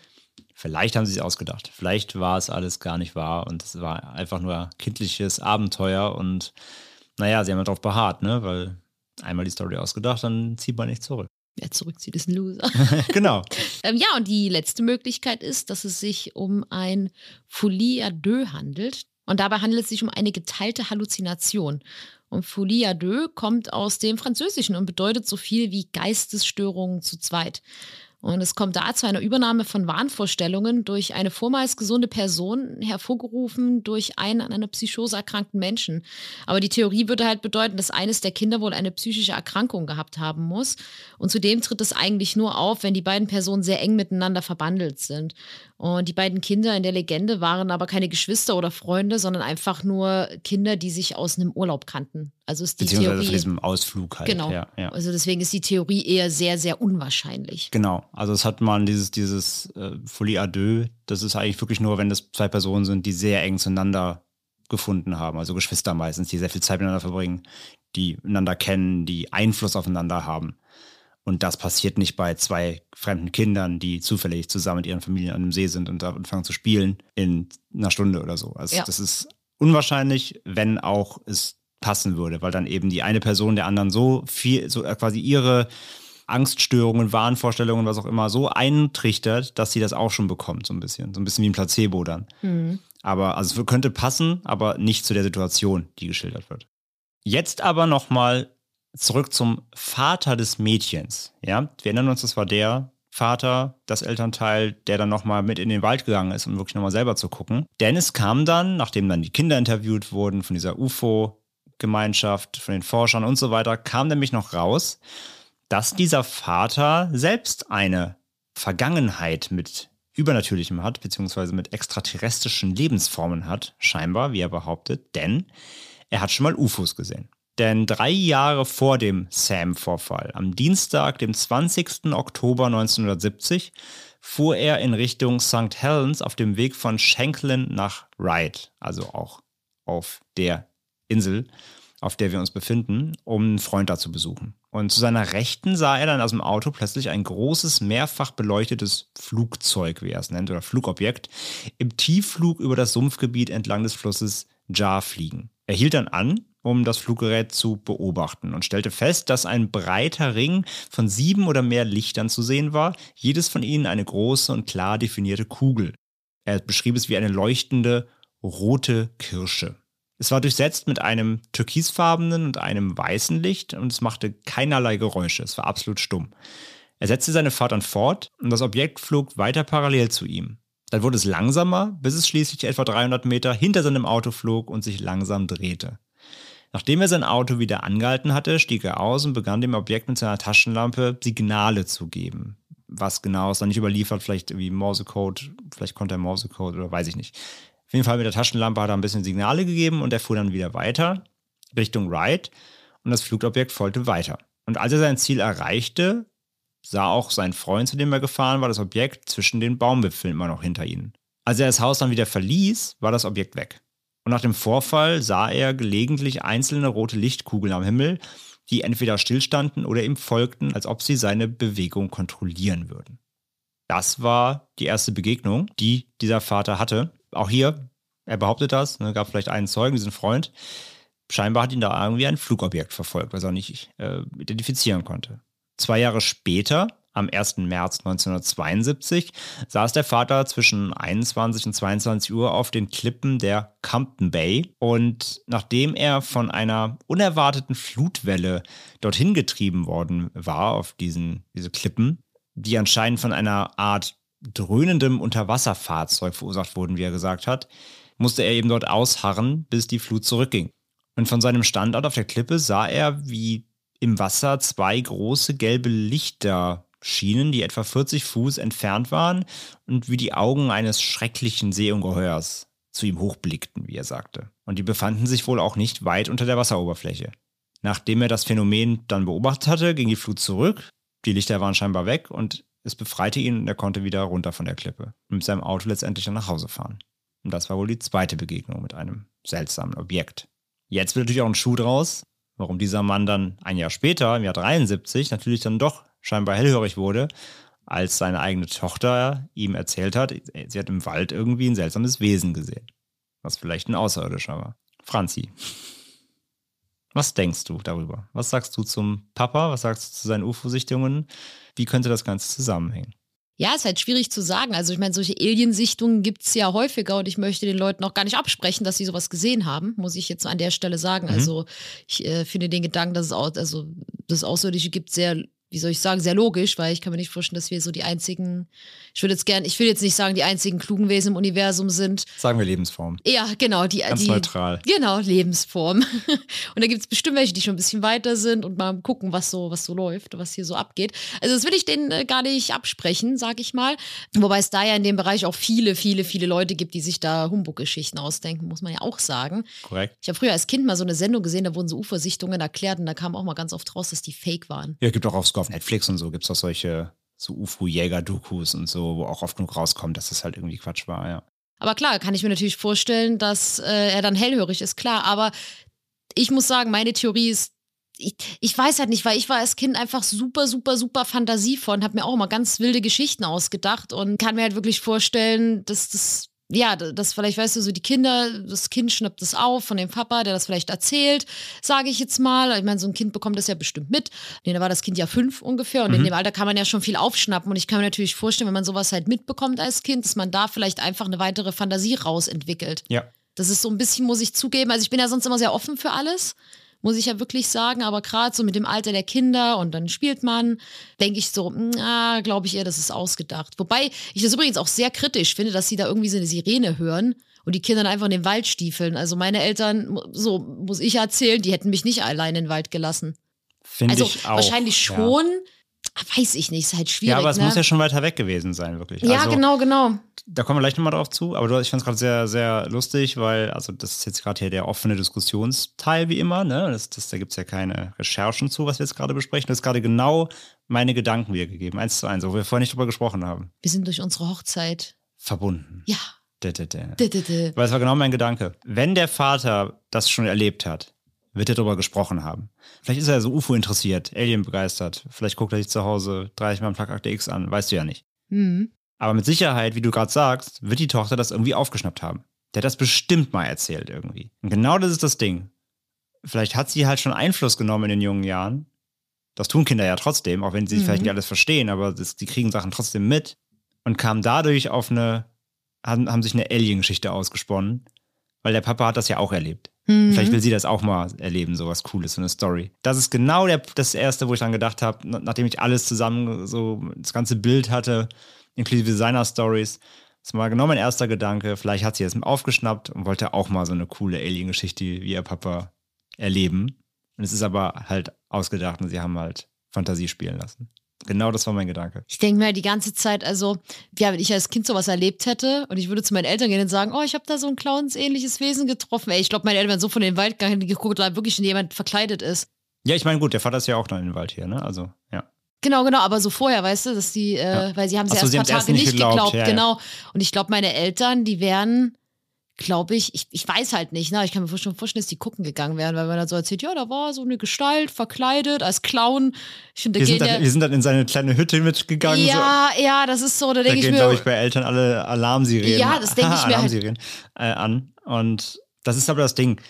Vielleicht haben sie es ausgedacht. Vielleicht war es alles gar nicht wahr und es war einfach nur kindliches Abenteuer und naja, sie haben ja darauf beharrt, ne? Weil einmal die Story ausgedacht, dann zieht man nicht zurück. Wer zurückzieht, ist ein Loser. (laughs) genau. (laughs) ähm, ja, und die letzte Möglichkeit ist, dass es sich um ein Folie à deux handelt. Und dabei handelt es sich um eine geteilte Halluzination. Und Folie à deux kommt aus dem Französischen und bedeutet so viel wie Geistesstörungen zu zweit. Und es kommt da zu einer Übernahme von Wahnvorstellungen durch eine vormals gesunde Person, hervorgerufen durch einen an einer Psychose erkrankten Menschen. Aber die Theorie würde halt bedeuten, dass eines der Kinder wohl eine psychische Erkrankung gehabt haben muss. Und zudem tritt es eigentlich nur auf, wenn die beiden Personen sehr eng miteinander verbandelt sind. Und die beiden Kinder in der Legende waren aber keine Geschwister oder Freunde, sondern einfach nur Kinder, die sich aus einem Urlaub kannten. Also ist die Beziehungsweise Theorie. von diesem Ausflug halt. Genau. Ja, ja. Also deswegen ist die Theorie eher sehr, sehr unwahrscheinlich. Genau, also es hat man dieses, dieses äh, Folie à deux, das ist eigentlich wirklich nur, wenn das zwei Personen sind, die sehr eng zueinander gefunden haben, also Geschwister meistens, die sehr viel Zeit miteinander verbringen, die einander kennen, die Einfluss aufeinander haben. Und das passiert nicht bei zwei fremden Kindern, die zufällig zusammen mit ihren Familien an einem See sind und da anfangen zu spielen in einer Stunde oder so. Also Ja. das ist unwahrscheinlich, wenn auch es passen würde, weil dann eben die eine Person der anderen so viel, so äh, quasi ihre Angststörungen, Wahnvorstellungen, was auch immer, so eintrichtert, dass sie das auch schon bekommt, so ein bisschen. So ein bisschen wie ein Placebo dann. Mhm. Aber also es könnte passen, aber nicht zu der Situation, die geschildert wird. Jetzt aber nochmal zurück zum Vater des Mädchens. Ja, wir erinnern uns, das war der Vater, das Elternteil, der dann nochmal mit in den Wald gegangen ist, um wirklich nochmal selber zu gucken. Denn es kam dann, nachdem dann die Kinder interviewt wurden von dieser UFO-Gemeinschaft, von den Forschern und so weiter, kam nämlich noch raus, dass dieser Vater selbst eine Vergangenheit mit Übernatürlichem hat, beziehungsweise mit extraterrestrischen Lebensformen hat, scheinbar, wie er behauptet, denn er hat schon mal UFOs gesehen. Denn drei Jahre vor dem Sam-Vorfall, am Dienstag, dem 20. Oktober 1970, fuhr er in Richtung St. Helens auf dem Weg von Shanklin nach Ryde, also auch auf der Insel, auf der wir uns befinden, um einen Freund da zu besuchen. Und zu seiner Rechten sah er dann aus dem Auto plötzlich ein großes, mehrfach beleuchtetes Flugzeug, wie er es nennt, oder Flugobjekt, im Tiefflug über das Sumpfgebiet entlang des Flusses Jar fliegen. Er hielt dann an, um das Fluggerät zu beobachten und stellte fest, dass ein breiter Ring von sieben oder mehr Lichtern zu sehen war, jedes von ihnen eine große und klar definierte Kugel. Er beschrieb es wie eine leuchtende rote Kirsche. Es war durchsetzt mit einem türkisfarbenen und einem weißen Licht und es machte keinerlei Geräusche. Es war absolut stumm. Er setzte seine Fahrt dann fort und das Objekt flog weiter parallel zu ihm. Dann wurde es langsamer, bis es schließlich etwa 300 Meter hinter seinem Auto flog und sich langsam drehte. Nachdem er sein Auto wieder angehalten hatte, stieg er aus und begann dem Objekt mit seiner Taschenlampe Signale zu geben. Was genau ist dann nicht überliefert, vielleicht irgendwie Morsecode, vielleicht konnte er Morsecode oder weiß ich nicht. Auf jeden Fall mit der Taschenlampe hat er ein bisschen Signale gegeben und er fuhr dann wieder weiter Richtung Wright und das Flugobjekt folgte weiter. Und als er sein Ziel erreichte, sah auch sein Freund, zu dem er gefahren war, das Objekt zwischen den Baumwipfeln immer noch hinter ihnen. Als er das Haus dann wieder verließ, war das Objekt weg. Und nach dem Vorfall sah er gelegentlich einzelne rote Lichtkugeln am Himmel, die entweder stillstanden oder ihm folgten, als ob sie seine Bewegung kontrollieren würden. Das war die erste Begegnung, die dieser Vater hatte. Auch hier, er behauptet das, ne, gab vielleicht einen Zeugen, diesen Freund. Scheinbar hat ihn da irgendwie ein Flugobjekt verfolgt, was er nicht äh, identifizieren konnte. Zwei Jahre später, am 1. März 1972, saß der Vater zwischen 21 und 22 Uhr auf den Klippen der Compton Bay und nachdem er von einer unerwarteten Flutwelle dorthin getrieben worden war, auf diesen, diese Klippen, die anscheinend von einer Art dröhnendem Unterwasserfahrzeug verursacht wurden, wie er gesagt hat, musste er eben dort ausharren, bis die Flut zurückging. Und von seinem Standort auf der Klippe sah er, wie im Wasser zwei große gelbe Lichter schienen, die etwa 40 Fuß entfernt waren und wie die Augen eines schrecklichen Seeungeheuers zu ihm hochblickten, wie er sagte. Und die befanden sich wohl auch nicht weit unter der Wasseroberfläche. Nachdem er das Phänomen dann beobachtet hatte, ging die Flut zurück, die Lichter waren scheinbar weg und es befreite ihn und er konnte wieder runter von der Klippe und mit seinem Auto letztendlich dann nach Hause fahren. Und das war wohl die zweite Begegnung mit einem seltsamen Objekt. Jetzt wird natürlich auch ein Schuh draus, warum dieser Mann dann ein Jahr später, im Jahr 73, natürlich dann doch scheinbar hellhörig wurde, als seine eigene Tochter ihm erzählt hat, sie hat im Wald irgendwie ein seltsames Wesen gesehen. Was vielleicht ein Außerirdischer war. Franzi, was denkst du darüber? Was sagst du zum Papa? Was sagst du zu seinen UFO-Sichtungen? Wie könnte das Ganze zusammenhängen? Ja, ist halt schwierig zu sagen. Also ich meine, solche Aliensichtungen gibt es ja häufiger und ich möchte den Leuten auch gar nicht absprechen, dass sie sowas gesehen haben, muss ich jetzt an der Stelle sagen. Mhm. Also ich äh, finde den Gedanken, dass es auch, also das Außerirdische gibt, sehr wie soll ich sagen, sehr logisch, weil ich kann mir nicht vorstellen, dass wir so die einzigen, ich würde jetzt gern, ich will jetzt nicht sagen, die einzigen klugen Wesen im Universum sind. Sagen wir Lebensform. Ja, genau, die, Ganz die neutral. Genau, Lebensform. (laughs) und da gibt es bestimmt welche, die schon ein bisschen weiter sind und mal gucken, was so, was so läuft, was hier so abgeht. Also das will ich denen äh, gar nicht absprechen, sag ich mal. Wobei es da ja in dem Bereich auch viele, viele, viele Leute gibt, die sich da Humbug-Geschichten ausdenken, muss man ja auch sagen. Korrekt. Ich habe früher als Kind mal so eine Sendung gesehen, da wurden so Ufersichtungen erklärt und da kam auch mal ganz oft raus, dass die fake waren. Ja, gibt auch auf, auf Netflix und so, gibt es auch solche so UFO-Jäger-Dokus und so, wo auch oft genug rauskommt, dass das halt irgendwie Quatsch war, ja. Aber klar, kann ich mir natürlich vorstellen, dass äh, er dann hellhörig ist, klar. Aber ich muss sagen, meine Theorie ist, ich, ich weiß halt nicht, weil ich war als Kind einfach super, super, super fantasievoll und habe mir auch immer ganz wilde Geschichten ausgedacht und kann mir halt wirklich vorstellen, dass das ja, das vielleicht, weißt du, so die Kinder, das Kind schnappt das auf von dem Papa, der das vielleicht erzählt, sage ich jetzt mal. Ich meine, so ein Kind bekommt das ja bestimmt mit. Nee, da war das Kind ja fünf ungefähr und Mhm. in dem Alter kann man ja schon viel aufschnappen. Und ich kann mir natürlich vorstellen, wenn man sowas halt mitbekommt als Kind, dass man da vielleicht einfach eine weitere Fantasie rausentwickelt. Ja. Das ist so ein bisschen, muss ich zugeben. Also ich bin ja sonst immer sehr offen für alles, muss ich ja wirklich sagen. Aber gerade so mit dem Alter der Kinder und dann spielt man, denke ich so, na, glaube ich eher, das ist ausgedacht. Wobei ich das übrigens auch sehr kritisch finde, dass sie da irgendwie so eine Sirene hören und die Kinder dann einfach in den Wald stiefeln. Also meine Eltern, so muss ich erzählen, die hätten mich nicht allein in den Wald gelassen. Finde Also ich auch. wahrscheinlich Ja. Weiß ich nicht, ist halt schwierig. Ja, aber es ne? muss ja schon weiter weg gewesen sein, wirklich. ja, also, genau, genau. Da kommen wir gleich nochmal drauf zu, aber du, ich fand es gerade sehr, sehr lustig, weil, also das ist jetzt gerade hier der offene Diskussionsteil wie immer, ne? Das, das, da gibt es ja keine Recherchen zu, was wir jetzt gerade besprechen. Du hast gerade genau meine Gedanken wiedergegeben, eins zu eins, wo wir vorher nicht drüber gesprochen haben. Wir sind durch unsere Hochzeit. Verbunden. Ja. Weil es war genau mein Gedanke. Wenn der Vater das schon erlebt hat, wird er darüber gesprochen haben. Vielleicht ist er so UFO interessiert, Alien begeistert. Vielleicht guckt er sich zu Hause 30 Mal Plug Akte X an, weißt du ja nicht. Hm. Aber mit Sicherheit, wie du gerade sagst, wird die Tochter das irgendwie aufgeschnappt haben. Der hat das bestimmt mal erzählt irgendwie. Und genau das ist das Ding. Vielleicht hat sie halt schon Einfluss genommen in den jungen Jahren. Das tun Kinder ja trotzdem, auch wenn sie Mhm. vielleicht nicht alles verstehen, aber das, die kriegen Sachen trotzdem mit und kamen dadurch auf eine, haben, haben sich eine Alien-Geschichte ausgesponnen, weil der Papa hat das ja auch erlebt. Mhm. Vielleicht will sie das auch mal erleben, sowas Cooles, so eine Story. Das ist genau der, das Erste, wo ich dann gedacht habe, na- nachdem ich alles zusammen, so das ganze Bild hatte, inklusive seiner Stories. Das war genau mein erster Gedanke. Vielleicht hat sie es aufgeschnappt und wollte auch mal so eine coole Alien-Geschichte wie ihr Papa erleben. Und es ist aber halt ausgedacht und sie haben halt Fantasie spielen lassen. Genau das war mein Gedanke. Ich denke mir halt die ganze Zeit, also, ja, wenn ich als Kind sowas erlebt hätte und ich würde zu meinen Eltern gehen und sagen, oh, ich habe da so ein clownsähnliches Wesen getroffen. Ey, ich glaube, meine Eltern wären so von den Wald gegangen, geguckt, da wirklich schon jemand verkleidet ist. Ja, ich meine, gut, der Vater ist ja auch noch in den Wald hier, ne? Also, ja. Genau, genau, aber so vorher, weißt du, dass die, äh, Ja. weil sie haben sie Ach so, erst ein paar Tage nicht geglaubt, geglaubt, ja, ja. genau. Und ich glaube, meine Eltern, die wären, glaube ich, ich, ich weiß halt nicht, ne? Ich kann mir schon vorstellen, dass die gucken gegangen wären, weil man dann so erzählt, ja, da war so eine Gestalt verkleidet als Clown. Ich finde, da Wir sind, dann, ja. wir sind dann in seine kleine Hütte mitgegangen. so. Ja, ja, das ist so, da denke ich gehen, mir. glaube ich, bei Eltern alle Alarmsirenen. Ja, das denke (laughs) ich mir halt. Alarmsirenen äh, an. Und das ist aber das Ding.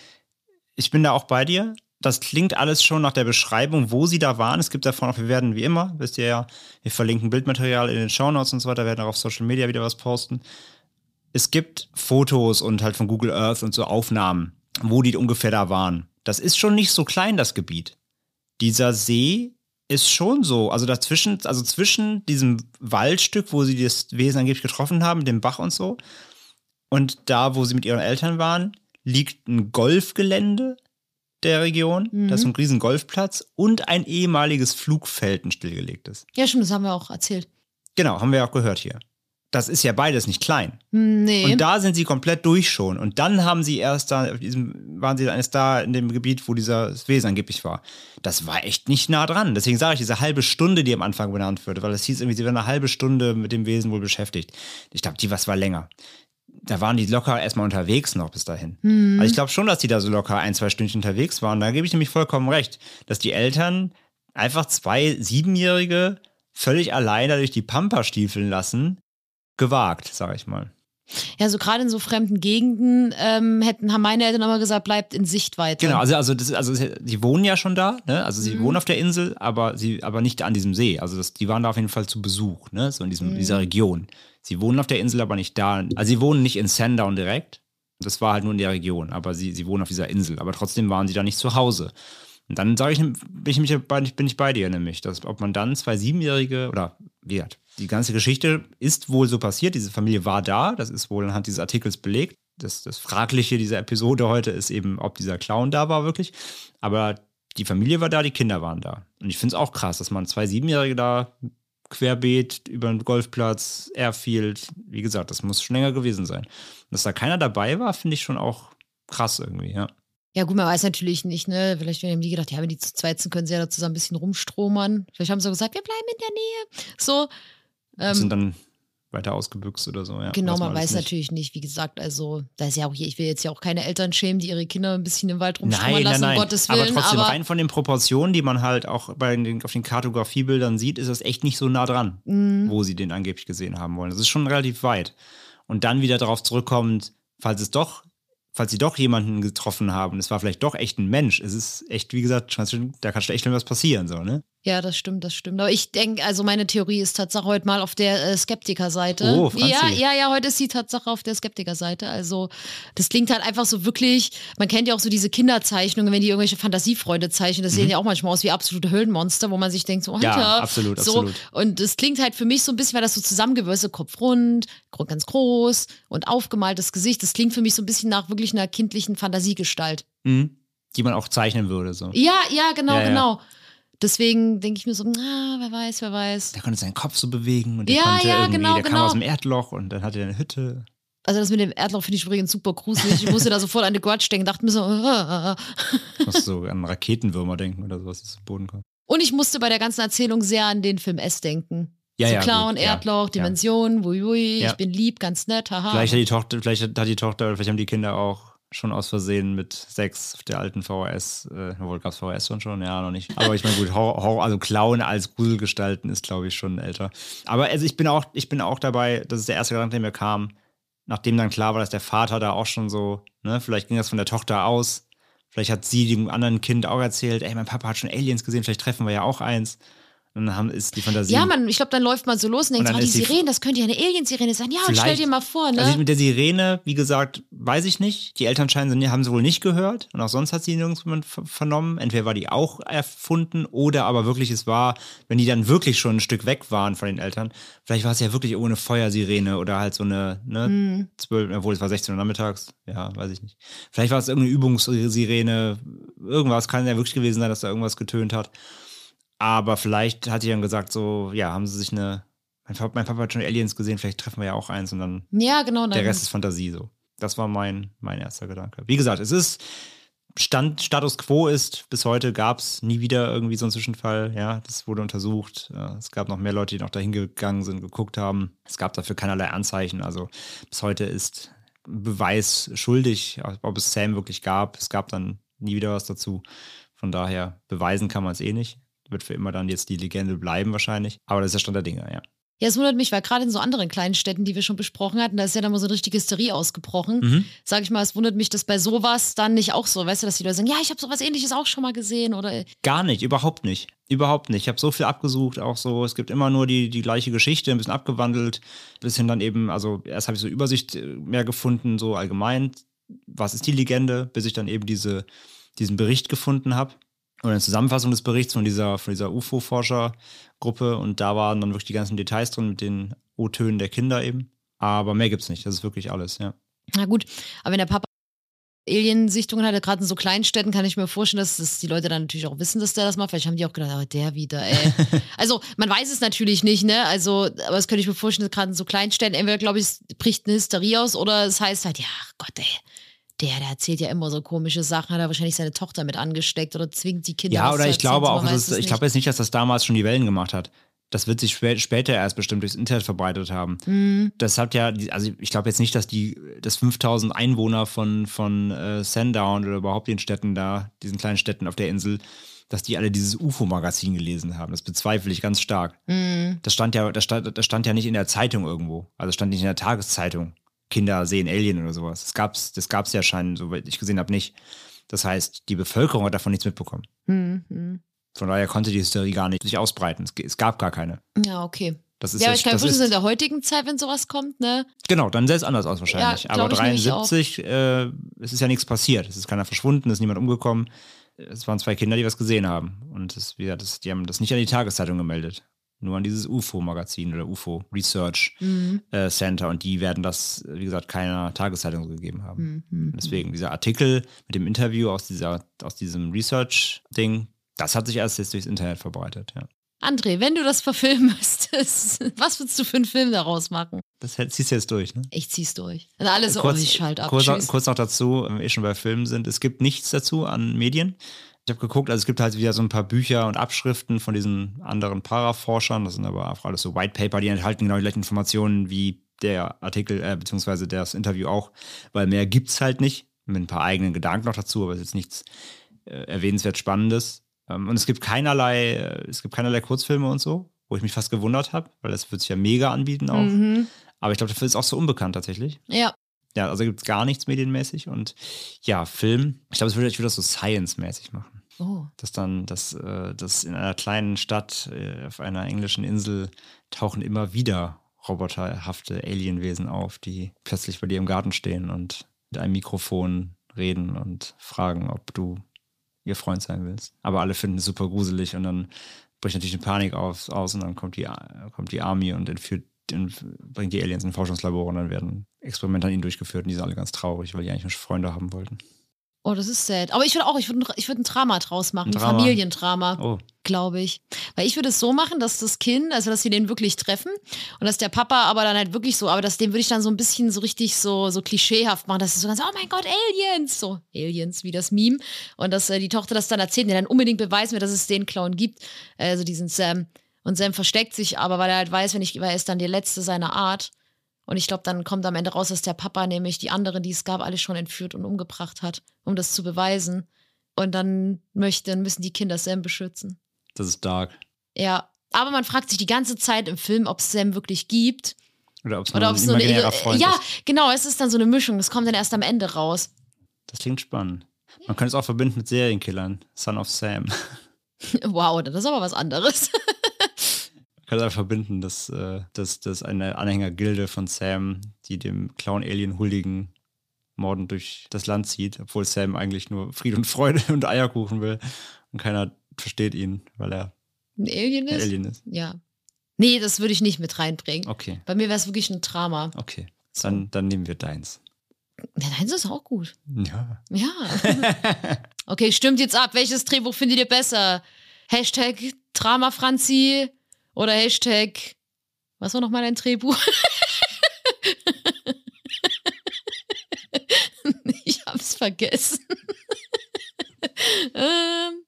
Ich bin da auch bei dir. Das klingt alles schon nach der Beschreibung, wo sie da waren. Es gibt davon auch, wir werden wie immer, wisst ihr ja, wir verlinken Bildmaterial in den Shownotes und so weiter, werden auch auf Social Media wieder was posten. Es gibt Fotos und halt von Google Earth und so Aufnahmen, wo die ungefähr da waren. Das ist schon nicht so klein, das Gebiet. Dieser See ist schon so, also dazwischen, also zwischen diesem Waldstück, wo sie das Wesen angeblich getroffen haben, dem Bach und so, und da, wo sie mit ihren Eltern waren, liegt ein Golfgelände der Region. Mhm. Das ist ein riesen Golfplatz und ein ehemaliges Flugfeld, ein stillgelegtes. Ja, stimmt, das haben wir auch erzählt. Genau, haben wir ja auch gehört hier. Das ist ja beides nicht klein. Nee. Und da sind sie komplett durch schon. Und dann haben sie erst da, auf diesem, waren sie erst da in dem Gebiet, wo dieser Wesen angeblich war. Das war echt nicht nah dran. Deswegen sage ich, diese halbe Stunde, die am Anfang benannt wird, weil es hieß irgendwie, sie werden eine halbe Stunde mit dem Wesen wohl beschäftigt. Ich glaube, die was war länger. Da waren die locker erstmal unterwegs noch bis dahin. Also ich glaube schon, dass die da so locker ein, zwei Stündchen unterwegs waren. Da gebe ich nämlich vollkommen recht, dass die Eltern einfach zwei Siebenjährige völlig alleine durch die Pampa stiefeln lassen. Gewagt, sage ich mal. ja, so gerade in so fremden Gegenden ähm, hätten, haben meine Eltern immer gesagt, bleibt in Sichtweite. Genau, also, also, das, also sie wohnen ja schon da, ne? Also sie Mhm. wohnen auf der Insel, aber sie, aber nicht an diesem See. Also das, die waren da auf jeden Fall zu Besuch, ne? So in diesem, Mhm. dieser Region. Sie wohnen auf der Insel, aber nicht da. Also sie wohnen nicht in Sandown direkt. Das war halt nur in der Region, aber sie, sie wohnen auf dieser Insel. Aber trotzdem waren sie da nicht zu Hause. Und dann sage ich, bin ich, bin ich bei dir nämlich, dass ob man dann zwei Siebenjährige oder wie gesagt, die ganze Geschichte ist wohl so passiert. Diese Familie war da, das ist wohl anhand dieses Artikels belegt. Das, das Fragliche dieser Episode heute ist eben, ob dieser Clown da war wirklich. Aber die Familie war da, die Kinder waren da. Und ich finde es auch krass, dass man zwei Siebenjährige da querbeet über den Golfplatz, Airfield, wie gesagt, das muss schon länger gewesen sein. Und dass da keiner dabei war, finde ich schon auch krass irgendwie, ja. Ja, gut, man weiß natürlich nicht, ne? Vielleicht haben die gedacht, ja, wenn die zu zweit sind, können sie ja da zusammen ein bisschen rumstromern. Vielleicht haben sie auch gesagt, wir bleiben in der Nähe. So. Ähm, sind dann weiter ausgebüxt oder so, ja. genau, man alles weiß nicht. natürlich nicht, wie gesagt, also da ist ja auch hier, ich will jetzt ja auch keine Eltern schämen, die ihre Kinder ein bisschen im Wald rumstromern Nein, nein, lassen, nein. um Gottes Willen. aber trotzdem, aber rein von den Proportionen, die man halt auch bei den, auf den Kartografiebildern sieht, ist das echt nicht so nah dran, Mhm. wo sie den angeblich gesehen haben wollen. Das ist schon relativ weit. Und dann wieder darauf zurückkommend, falls es doch, falls sie doch jemanden getroffen haben, es war vielleicht doch echt ein Mensch, es ist echt, wie gesagt, da kann schon echt was passieren, so, ne? Ja, das stimmt, das stimmt. Aber ich denke, also meine Theorie ist Tatsache heute mal auf der äh, Skeptikerseite. Oh, Franzi. ja, ja, ja, heute ist die Tatsache auf der Skeptikerseite. Also das klingt halt einfach so wirklich, man kennt ja auch so diese Kinderzeichnungen, wenn die irgendwelche Fantasiefreunde zeichnen, das sehen ja auch manchmal aus wie absolute Höhlenmonster, wo man sich denkt, so, Alter, Mhm. Ja, absolut, so. absolut. Und es klingt halt für mich so ein bisschen, weil das so zusammengewürste, Kopf rund, ganz groß und aufgemaltes Gesicht. Das klingt für mich so ein bisschen nach wirklich einer kindlichen Fantasiegestalt. Mhm. Die man auch zeichnen würde, so. Ja, ja, genau, Ja, ja. genau. Deswegen denke ich mir so, ah, wer weiß, wer weiß. Der konnte seinen Kopf so bewegen und der Ja, konnte ja, irgendwie, genau, der kam genau. aus dem Erdloch und dann hatte er eine Hütte. Also das mit dem Erdloch finde ich übrigens super gruselig. Ich musste da sofort an The Grudge denken, dachte mir so, ah. Ich musste so an Raketenwürmer denken oder sowas, die zu Boden kommen. und ich musste bei der ganzen Erzählung sehr an den Film S denken. Ja, so ja, Clown, gut, ja, Erdloch, ja. Dimension, wui, wui, Ja. ich bin lieb, ganz nett, haha. Vielleicht hat die Tochter, vielleicht hat die Tochter, vielleicht haben die Kinder auch schon aus Versehen mit auf der alten VHS, äh, obwohl gab es VHS schon schon, ja, noch nicht. Aber ich meine, gut, Horror, also Clown als Gruselgestalten ist, glaube ich, schon älter. Aber also ich bin auch, ich bin auch dabei, das ist der erste Gedanke, der mir kam, nachdem dann klar war, dass der Vater da auch schon so, ne, vielleicht ging das von der Tochter aus. Vielleicht hat sie dem anderen Kind auch erzählt, ey, mein Papa hat schon Aliens gesehen, vielleicht treffen wir ja auch eins. Und dann haben, ist die Fantasie. ja, man, ich glaube, dann läuft man so los und denkt, Und ah, die Sirene, das könnte ja eine Alien-Sirene sein. Ja, und stell dir mal vor, ne? Also mit der Sirene, wie gesagt, weiß ich nicht. Die Eltern scheinen sie, haben sie wohl nicht gehört. Und auch sonst hat sie nirgendjemand ver- vernommen. Entweder war die auch erfunden oder aber wirklich es war, wenn die dann wirklich schon ein Stück weg waren von den Eltern, vielleicht war es ja wirklich ohne Feuersirene oder halt so eine, ne, Hm. zwölf, obwohl es war 16 Uhr nachmittags. Ja, weiß ich nicht. Vielleicht war es irgendeine Übungssirene. Irgendwas kann ja wirklich gewesen sein, dass da irgendwas getönt hat. Aber vielleicht hat die dann gesagt, so, ja, haben sie sich eine. Mein Papa, mein Papa hat schon Aliens gesehen, vielleicht treffen wir ja auch eins und dann ja, genau. Der Rest ist Fantasie so. Das war mein, mein erster Gedanke. Wie gesagt, es ist Stand, Status quo ist, bis heute gab es nie wieder irgendwie so einen Zwischenfall. Ja, das wurde untersucht. Äh, Es gab noch mehr Leute, die noch dahin gegangen sind, geguckt haben. Es gab dafür keinerlei Anzeichen. Also bis heute ist Beweis schuldig, ob es Sam wirklich gab. Es gab dann nie wieder was dazu. Von daher beweisen kann man es eh nicht. Wird für immer dann jetzt die Legende bleiben wahrscheinlich. Aber das ist der Stand der Dinge, ja. Ja, es wundert mich, weil gerade in so anderen kleinen Städten, die wir schon besprochen hatten, da ist ja dann mal so eine richtige Hysterie ausgebrochen. Mhm. Sag ich mal, es wundert mich, dass bei sowas dann nicht auch so, weißt du, dass die Leute sagen, ja, ich habe sowas ähnliches auch schon mal gesehen oder Gar nicht, überhaupt nicht. Überhaupt nicht. Ich habe so viel abgesucht, auch so, es gibt immer nur die, die gleiche Geschichte, ein bisschen abgewandelt, bis hin dann eben, also erst habe ich so Übersicht äh, mehr gefunden, so allgemein, was ist die Legende, bis ich dann eben diese, diesen Bericht gefunden habe. Und eine Zusammenfassung des Berichts von dieser, von dieser UFO-Forschergruppe und da waren dann wirklich die ganzen Details drin mit den O-Tönen der Kinder eben. Aber mehr gibt's nicht. Das ist wirklich alles, ja. na gut, aber wenn der Papa Alien-Sichtungen hatte, gerade in so Kleinstädten, kann ich mir vorstellen, dass, dass die Leute dann natürlich auch wissen, dass der das macht. Vielleicht haben die auch gedacht, oh, der wieder, ey. (laughs) also, man weiß es natürlich nicht, ne? Also, aber das könnte ich mir vorstellen, gerade in so Kleinstädten, entweder, glaube ich, es bricht eine Hysterie aus oder es heißt halt, ja, Gott, ey. Der, der erzählt ja immer so komische Sachen, hat er wahrscheinlich seine Tochter mit angesteckt oder zwingt die Kinder. Ja, oder ich glaube auch, es ich glaube jetzt nicht, dass das damals schon die Wellen gemacht hat. Das wird sich spä später erst bestimmt durchs Internet verbreitet haben. Mhm. Das hat ja, also ich glaube jetzt nicht, dass die, dass 5000 Einwohner von, von äh, Sandown oder überhaupt den Städten da, diesen kleinen Städten auf der Insel, dass die alle dieses UFO-Magazin gelesen haben. Das bezweifle ich ganz stark. Mhm. Das stand ja, das stand, das stand ja nicht in der Zeitung irgendwo. Also stand nicht in der Tageszeitung. Kinder sehen Alien oder sowas. Das gab's, das gab's ja scheinbar, soweit ich gesehen habe, nicht. Das heißt, die Bevölkerung hat davon nichts mitbekommen. Mhm. Mhm. Von daher konnte die Hysterie gar nicht sich ausbreiten. Es, es gab gar keine. Ja, okay. Das ist ja, aber ich kann das in der heutigen Zeit, wenn sowas kommt, ne? genau, dann sähe es anders aus wahrscheinlich. Ja, Aber glaub ich nämlich auch. 73, äh, es ist ja nichts passiert. Es ist keiner verschwunden, es ist niemand umgekommen. Es waren zwei Kinder, die was gesehen haben. Und das, wie gesagt, das, die haben das nicht an die Tageszeitung gemeldet. Nur an dieses UFO-Magazin oder UFO Research Mhm. äh, Center. Und die werden das, wie gesagt, keiner Tageszeitung gegeben haben. Mhm. Deswegen, dieser Artikel mit dem Interview aus, dieser, aus diesem Research-Ding, das hat sich erst jetzt durchs Internet verbreitet, ja. André, wenn du das verfilmen (laughs) müsstest, was würdest du für einen Film daraus machen? Das ziehst du jetzt durch, ne? Ich zieh's durch. Und alle so, oh, ich schalte ab. kurz, kurz noch dazu, wenn wir eh schon bei Filmen sind, es gibt nichts dazu an Medien. Ich habe geguckt, also es gibt halt wieder so ein paar Bücher und Abschriften von diesen anderen Paraforschern. Das sind aber auch alles so White Paper, die enthalten genau die gleichen Informationen wie der Artikel, äh, beziehungsweise das Interview auch, weil mehr gibt's halt nicht. Mit ein paar eigenen Gedanken noch dazu, aber es ist jetzt nichts äh, erwähnenswert Spannendes. Ähm, und es gibt keinerlei, äh, es gibt keinerlei Kurzfilme und so, wo ich mich fast gewundert habe, weil das wird sich ja mega anbieten auch. Mhm. Aber ich glaube, dafür ist es auch so unbekannt tatsächlich. Ja, Ja, also gibt es gar nichts medienmäßig und ja, Film. Ich glaube, es würde, ich würde das so Science-mäßig machen. oh. Dass dann, dass, äh, dass in einer kleinen Stadt äh, auf einer englischen Insel tauchen immer wieder roboterhafte Alienwesen auf, die plötzlich bei dir im Garten stehen und mit einem Mikrofon reden und fragen, ob du ihr Freund sein willst. Aber alle finden es super gruselig und dann bricht natürlich eine Panik auf, aus und dann kommt die, kommt die Army und entführt und bringt die Aliens in Forschungslabore und dann werden Experimente an ihnen durchgeführt und die sind alle ganz traurig, weil die eigentlich nur Freunde haben wollten. Oh, das ist sad. Aber ich würde auch, ich würde ich würd ein Drama draus machen. Ein Drama. Familiendrama, Oh, glaube ich. Weil ich würde es so machen, dass das Kind, also dass sie den wirklich treffen und dass der Papa aber dann halt wirklich so, aber dass dem würde ich dann so ein bisschen so richtig so, so klischeehaft machen, dass es so ganz, oh mein Gott, Aliens! So, Aliens, wie das Meme. Und dass äh, die Tochter das dann erzählt, der dann unbedingt beweisen wird, dass es den Clown gibt. Also diesen Sam. Und Sam versteckt sich aber, weil er halt weiß, wenn ich, weil er ist dann der Letzte seiner Art. Und ich glaube, dann kommt am Ende raus, dass der Papa nämlich die anderen, die es gab, alle schon entführt und umgebracht hat, um das zu beweisen. Und dann möchten, müssen die Kinder Sam beschützen. das ist dark. Ja. Aber man fragt sich die ganze Zeit im Film, ob es Sam wirklich gibt. Oder ob es nur ein eine. Freund ja, ist. genau, es ist dann so eine Mischung. Es kommt dann erst am Ende raus. Das klingt spannend. Man könnte es auch verbinden mit Serienkillern. Son of Sam. (laughs) Wow, das ist aber was anderes. (laughs) Einfach verbinden, dass, äh, dass, dass eine Anhängergilde von Sam, die dem Clown-Alien huldigen, mordend durch das Land zieht, obwohl Sam eigentlich nur Friede und Freude (laughs) und Eierkuchen will. Und keiner versteht ihn, weil er Ein Alien ein ist? Alien ist. Ja. Nee, das würde ich nicht mit reinbringen. Okay, Bei mir wäre es wirklich ein Drama. okay. Dann, dann nehmen wir deins. Ja, deins ist auch gut. Ja. Ja. (laughs) okay, stimmt jetzt ab. Welches Drehbuch findet ihr besser? Hashtag Drama Franzi oder Hashtag. Was war nochmal dein Drehbuch? (laughs) ich hab's vergessen. ähm,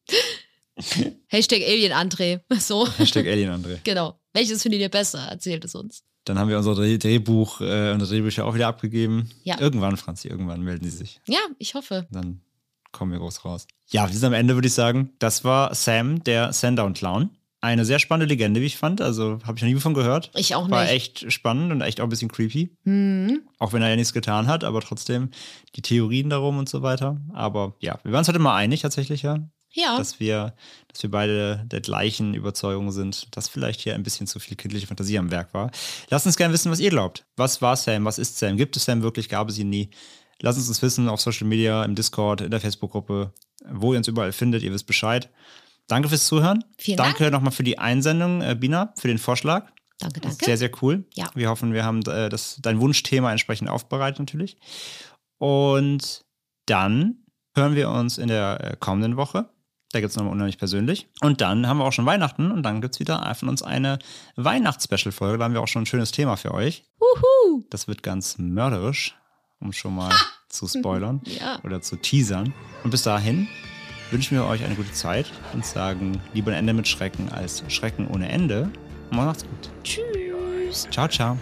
Hashtag Alien André. So, Hashtag Alien, André. genau. Welches findet ihr besser? Erzählt es uns. Dann haben wir unser Dreh Drehbuch, äh, unsere Drehbücher auch wieder abgegeben. Ja. Irgendwann, Franzi, irgendwann melden sie sich. Ja, ich hoffe. Dann kommen wir groß raus. Ja, wir sind am Ende, würde ich sagen. Das war Sam, der Sandown Clown. Eine sehr spannende Legende, wie ich fand. Also habe ich noch nie von gehört. Ich auch War nicht. echt spannend und echt auch ein bisschen creepy. Hm. Auch wenn er ja nichts getan hat, aber trotzdem die Theorien darum und so weiter. Aber ja, wir waren uns heute mal einig tatsächlich, ja, Ja. dass wir, dass wir beide der gleichen Überzeugung sind, dass vielleicht hier ein bisschen zu viel kindliche Fantasie am Werk war. Lasst uns gerne wissen, was ihr glaubt. Was war Sam? Was ist Sam? Gibt es Sam wirklich? Gab es ihn nie? Lasst uns das wissen auf Social Media, im Discord, in der Facebook-Gruppe, wo ihr uns überall findet. Ihr wisst Bescheid. Danke fürs Zuhören. Vielen Danke nochmal für die Einsendung, äh, Bina, für den Vorschlag. Danke, danke. Sehr, sehr cool. Ja. Wir hoffen, wir haben äh, das, dein Wunschthema entsprechend aufbereitet natürlich. Und Dann hören wir uns in der äh, kommenden Woche. Da gibt es nochmal unheimlich persönlich. Und dann haben wir auch schon Weihnachten und dann gibt es wieder von uns eine Weihnachts-Special-Folge. Da haben wir auch schon ein schönes Thema für euch. Wuhu! Das wird ganz mörderisch, um schon mal zu spoilern (laughs) Ja. oder zu teasern. Und bis dahin wünschen wir euch eine gute Zeit und sagen lieber ein Ende mit Schrecken als Schrecken ohne Ende. Und macht's gut. Tschüss. Ciao, ciao.